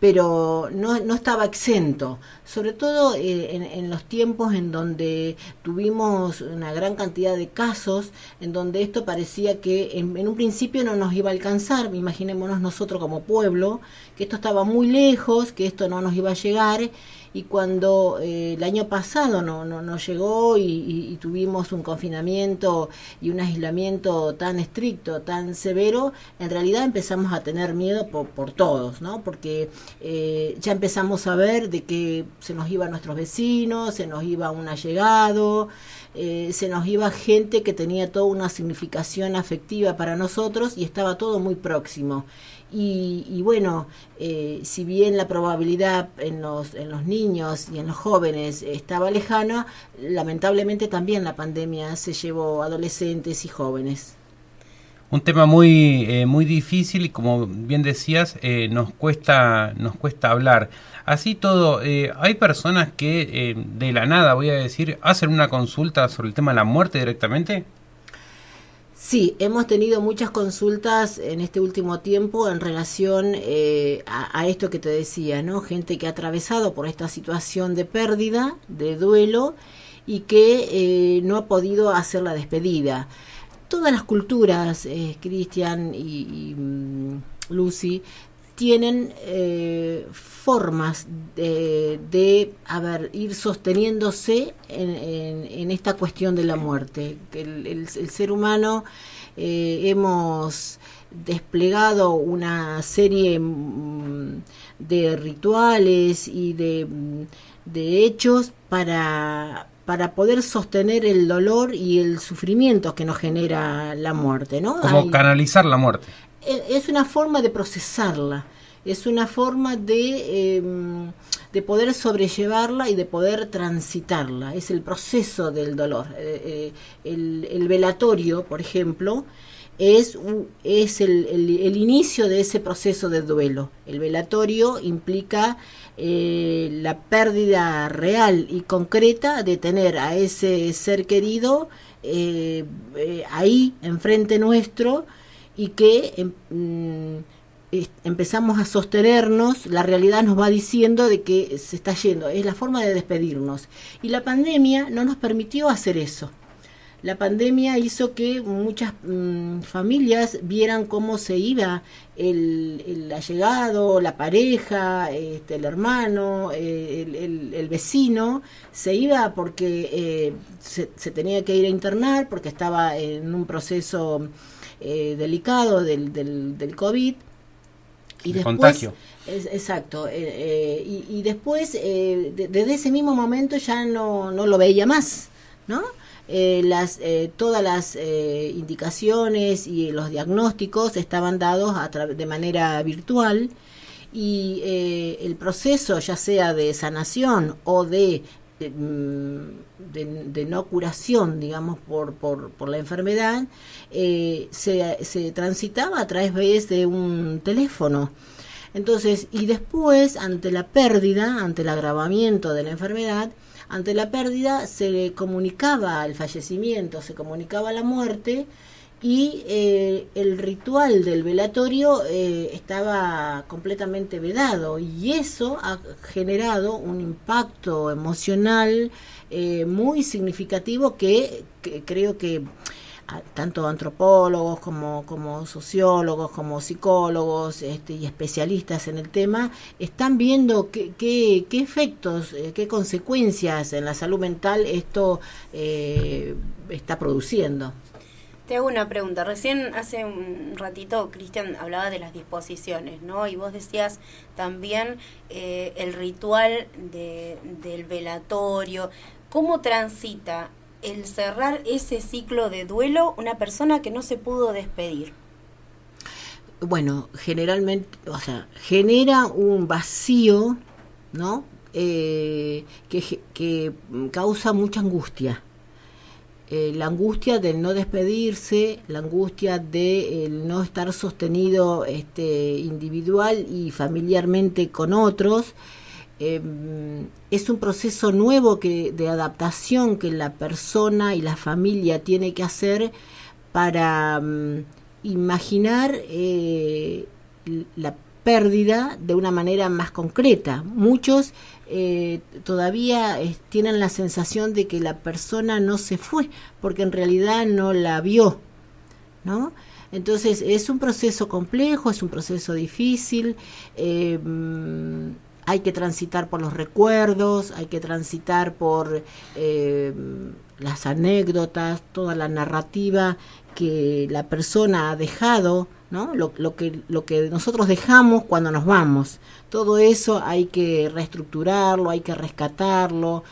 pero no, no estaba exento, sobre todo eh, en, en, los tiempos en donde tuvimos una gran cantidad de casos, en donde esto parecía que en, en, un principio no nos iba a alcanzar, imaginémonos nosotros como pueblo, que esto estaba muy lejos, que esto no nos iba a llegar, y cuando eh, el año pasado no, no, no llegó y, tuvimos un confinamiento y un aislamiento tan estricto, tan severo, en realidad empezamos a tener miedo por, por todos, ¿no? Porque eh, ya empezamos a ver de que se nos iba a nuestros vecinos, se nos iba un allegado, eh, se nos iba gente que tenía toda una significación afectiva para nosotros y estaba todo muy próximo. Y, y, bueno, eh, si bien la probabilidad en los, en los niños y en los jóvenes estaba lejana, lamentablemente también la pandemia se llevó adolescentes y jóvenes. Un tema muy, eh, muy difícil y como bien decías, eh, nos, cuesta, nos cuesta hablar. Así todo, eh, hay personas que de la nada, voy a decir, hacen una consulta sobre el tema de la muerte directamente. Sí, hemos tenido muchas consultas en este último tiempo en relación eh, a, esto que te decía, ¿no? Gente que ha atravesado por esta situación de pérdida, de duelo, y que eh, no ha podido hacer la despedida. Todas las culturas, eh, Cristian y, y um, Lucy, tienen eh, formas de, de a ver, ir sosteniéndose en, en, en, esta cuestión de la muerte. El, el, el ser humano eh, hemos desplegado una serie mm, de rituales y de, mm, de hechos para, para poder sostener el dolor y el sufrimiento que nos genera la muerte, ¿no? Como Hay, canalizar la muerte es una forma de procesarla, es una forma de, eh, de poder sobrellevarla y de poder transitarla, es el proceso del dolor. Eh, eh, el, el, velatorio, por ejemplo, es, es el, el, el, inicio de ese proceso de duelo. El velatorio implica la pérdida real y concreta de tener a ese ser querido ahí, enfrente nuestro, y que eh, empezamos a sostenernos, la realidad nos va diciendo de que se está yendo, es la forma de despedirnos. Y la pandemia no nos permitió hacer eso. La pandemia hizo que muchas mmm, familias vieran cómo se iba el, el allegado, la pareja, este, el hermano, eh, el, el, el, vecino, se iba porque eh, se, se, tenía que ir a internar, porque estaba en un proceso eh, delicado del, del, del, COVID. Y después, contagio. Es, exacto. Eh, eh, y, y, después, eh, de, desde ese mismo momento ya no, no lo veía más, ¿no? las, todas las indicaciones y los diagnósticos estaban dados a de manera virtual y eh, el proceso, ya sea de sanación o de, de, mm, de no curación, digamos, por, por, por la enfermedad, eh, se, se transitaba a través de un teléfono. Entonces, y después, ante la pérdida, ante el agravamiento de la enfermedad, ante la pérdida se le comunicaba el fallecimiento, se comunicaba la muerte y eh, el ritual del velatorio eh, estaba completamente vedado y eso ha generado un impacto emocional eh, muy significativo que, creo que a- tanto antropólogos como, como sociólogos, como psicólogos este, y especialistas en el tema, están viendo qué, qué, qué efectos, eh, qué consecuencias en la salud mental esto eh, está produciendo. Te hago una pregunta. Recién hace un ratito Cristian hablaba de las disposiciones, ¿no? Y vos decías también eh, el ritual de, del velatorio. ¿Cómo transita el cerrar ese ciclo de duelo una persona que no se pudo despedir? bueno, generalmente, o sea, genera un vacío, ¿no? Eh, que, que causa mucha angustia. Eh, la angustia del no despedirse, la angustia de el no estar sostenido este, individual y familiarmente con otros, eh, es un proceso nuevo que, de adaptación que la persona y la familia tiene que hacer para mm, imaginar eh, la pérdida de una manera más concreta. Muchos eh, todavía eh, tienen la sensación de que la persona no se fue, porque en realidad no la vio, ¿no? Entonces es un proceso complejo, es un proceso difícil, eh, mm, hay que transitar por los recuerdos, hay que transitar por eh, las anécdotas, toda la narrativa que la persona ha dejado, ¿no? Lo, que, lo que nosotros dejamos cuando nos vamos. Todo eso hay que reestructurarlo, hay que rescatarlo.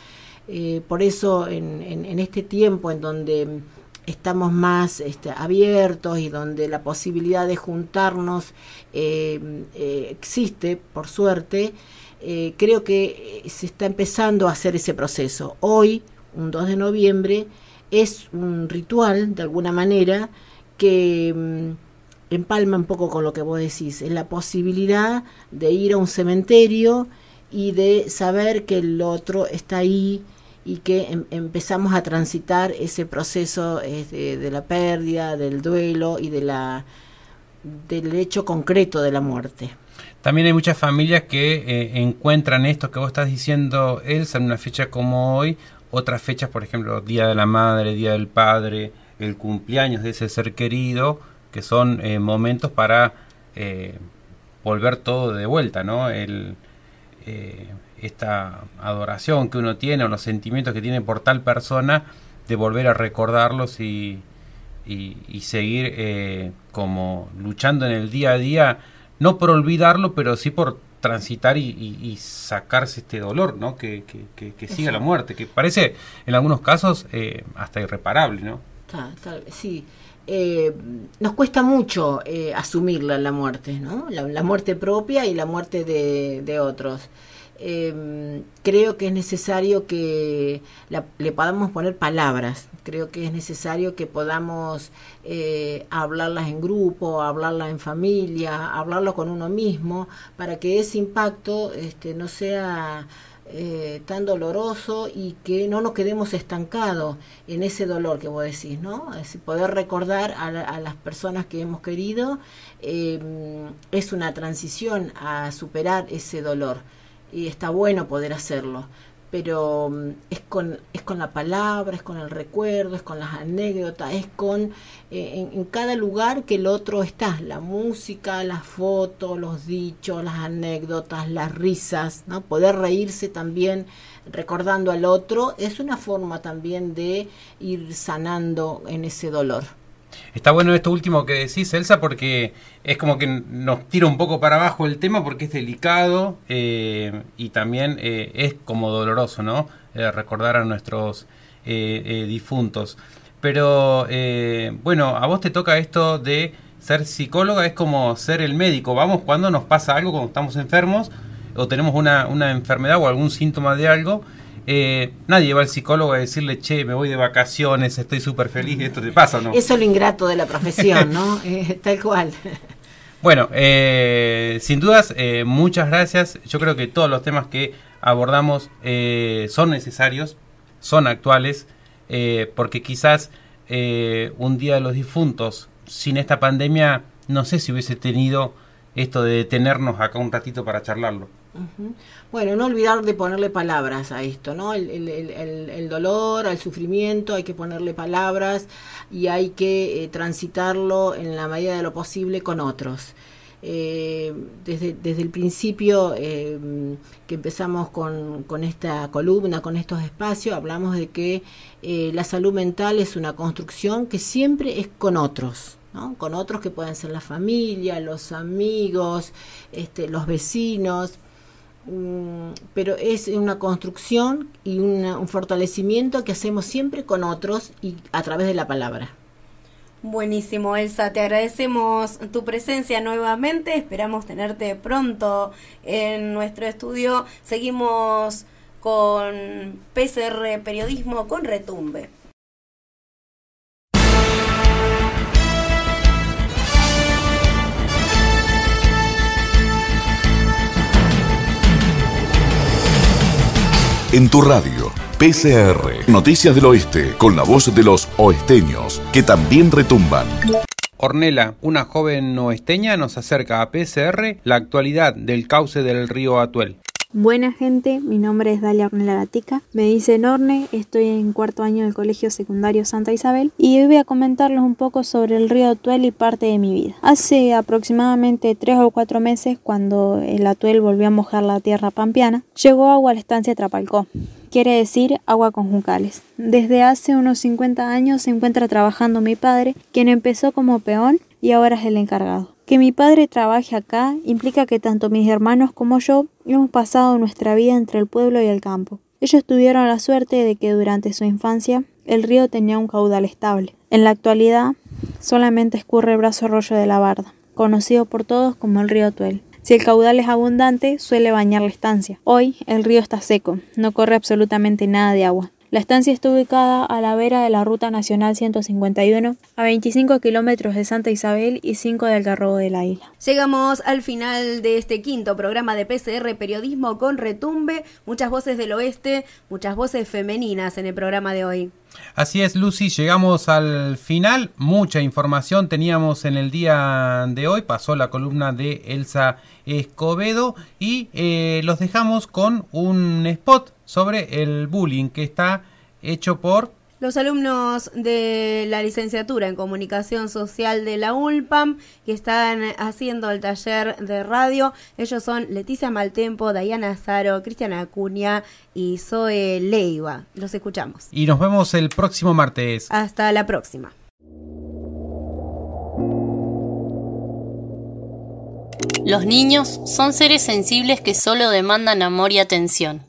Eh, por eso en, en, este tiempo en donde estamos más este, abiertos y donde la posibilidad de juntarnos eh, eh, existe, por suerte, eh, creo que se está empezando a hacer ese proceso. Hoy, un 2 de noviembre, es un ritual, de alguna manera, que mm, empalma un poco con lo que vos decís, es la posibilidad de ir a un cementerio y de saber que el otro está ahí y que em- empezamos a transitar ese proceso de, de la pérdida, del duelo y de la del hecho concreto de la muerte. También hay muchas familias que eh, encuentran esto que vos estás diciendo, Elsa, en una fecha como hoy, otras fechas, por ejemplo, Día de la Madre, Día del Padre, el cumpleaños de ese ser querido, que son eh, momentos para eh, volver todo de vuelta, ¿no? El, eh, esta adoración que uno tiene o los sentimientos que tiene por tal persona, de volver a recordarlos y, y, y seguir eh, como luchando en el día a día, no por olvidarlo, pero sí por transitar y, y- y sacarse este dolor, ¿no? Que, que, que, que siga la muerte, que parece en algunos casos eh, hasta irreparable, ¿no? Ta- tal- sí. Eh, nos cuesta mucho eh, asumirla la muerte, ¿no? La, muerte propia y la muerte de, de otros. Eh, creo que es necesario que la- le podamos poner palabras. Creo que es necesario que podamos eh, hablarlas en grupo, hablarlas en familia, hablarlo con uno mismo, para que ese impacto este, no sea eh, tan doloroso y que no nos quedemos estancados en ese dolor que vos decís, ¿no? Es poder recordar a, a las personas que hemos querido eh, es una transición a superar ese dolor y está bueno poder hacerlo pero mm, es con es con la palabra es con el recuerdo es con las anécdotas es con eh, en, en cada lugar que el otro está. La música las fotos los dichos las anécdotas las risas no poder reírse también recordando al otro es una forma también de ir sanando en ese dolor Está bueno esto último que decís, Elsa, porque es como que nos tira un poco para abajo el tema porque es delicado eh, y también eh, es como doloroso, ¿no? Eh, recordar a nuestros eh, difuntos. Pero bueno, a vos te toca esto de ser psicóloga es como ser el médico. Vamos cuando nos pasa algo, cuando estamos enfermos o tenemos una, una enfermedad o algún síntoma de algo. Eh, nadie va al psicólogo a decirle, che, me voy de vacaciones, estoy súper feliz, esto te pasa, ¿no? Eso es lo ingrato de la profesión, ¿no? Eh, tal cual. Bueno, eh, sin dudas, eh, muchas gracias. Yo creo que todos los temas que abordamos eh, son necesarios, son actuales, eh, porque quizás eh, un día de los difuntos, sin esta pandemia, no sé si hubiese tenido esto de detenernos acá un ratito para charlarlo. Bueno, no olvidar de ponerle palabras a esto, ¿no? El, el- el- dolor, al sufrimiento, hay que ponerle palabras y hay que eh, transitarlo en la medida de lo posible con otros. Eh, desde, desde el principio eh, que empezamos con, con esta columna, con estos espacios, hablamos de que eh, la salud mental es una construcción que siempre es con otros. ¿no? con otros que pueden ser la familia, los amigos, este, los vecinos, Mm, pero es una construcción y un fortalecimiento que hacemos siempre con otros y a través de la palabra. Buenísimo, Elsa, te agradecemos tu presencia nuevamente, esperamos tenerte pronto en nuestro estudio. Seguimos con PCR Periodismo con Retumbe. En tu radio, PCR, Noticias del Oeste, con la voz de los oesteños, que también retumban. Ornela, una joven oesteña, nos acerca a PCR la actualidad del cauce del río Atuel. Buena gente, mi nombre es Dalia Ornella Gatica, me dice Norne, estoy en cuarto año del Colegio Secundario Santa Isabel y hoy voy a comentarles un poco sobre el río Atuel y parte de mi vida. Hace aproximadamente tres o cuatro meses, cuando el Atuel volvió a mojar la tierra pampeana, llegó agua a la estancia Trapalcó, quiere decir agua con juncales. Desde hace unos 50 años se encuentra trabajando mi padre, quien empezó como peón y ahora es el encargado. Que mi padre trabaje acá implica que tanto mis hermanos como yo hemos pasado nuestra vida entre el pueblo y el campo. Ellos tuvieron la suerte de que durante su infancia el río tenía un caudal estable. En la actualidad solamente escurre el brazo arroyo de la Barda, conocido por todos como el río Tuel. Si el caudal es abundante, suele bañar la estancia. Hoy el río está seco, no corre absolutamente nada de agua. La estancia está ubicada a la vera de la Ruta Nacional 151, a 25 kilómetros de Santa Isabel y 5 del Garrobo de la Isla. Llegamos al final de este quinto programa de PCR Periodismo con Retumbe. Muchas voces del oeste, muchas voces femeninas en el programa de hoy. Así es, Lucy, llegamos al final. Mucha información teníamos en el día de hoy. Pasó la columna de Elsa Escobedo y eh, los dejamos con un spot sobre el bullying que está hecho por Los alumnos de la licenciatura en Comunicación Social de la ULPAM que están haciendo el taller de radio, ellos son Leticia Maltempo, Dayana Azaro, Cristiana Acuña y Zoe Leiva. Los escuchamos. y nos vemos el próximo martes. Hasta la próxima. Los niños son seres sensibles que solo demandan amor y atención.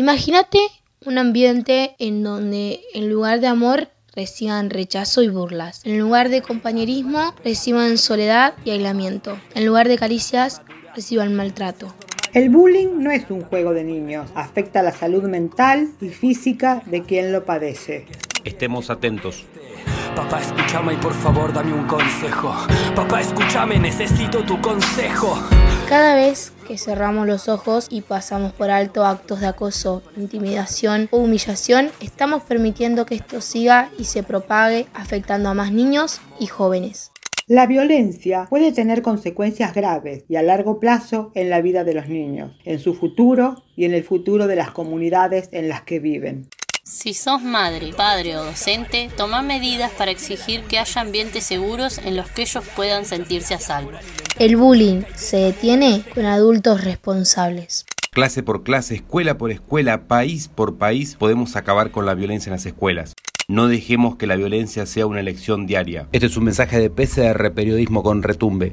Imagínate un ambiente en donde en lugar de amor reciban rechazo y burlas. En lugar de compañerismo reciban soledad y aislamiento. En lugar de caricias reciban maltrato. El bullying no es un juego de niños, afecta la salud mental y física de quien lo padece. Estemos atentos. Papá, escúchame y por favor dame un consejo. Papá, escúchame, necesito tu consejo. Cada vez que cerramos los ojos y pasamos por alto actos de acoso, intimidación o humillación, estamos permitiendo que esto siga y se propague afectando a más niños y jóvenes. La violencia puede tener consecuencias graves y a largo plazo en la vida de los niños, en su futuro y en el futuro de las comunidades en las que viven. Si sos madre, padre o docente, toma medidas para exigir que haya ambientes seguros en los que ellos puedan sentirse a salvo. El bullying se detiene con adultos responsables. Clase por clase, escuela por escuela, país por país, podemos acabar con la violencia en las escuelas. No dejemos que la violencia sea una elección diaria. Este es un mensaje de PCR Periodismo con Retumbe.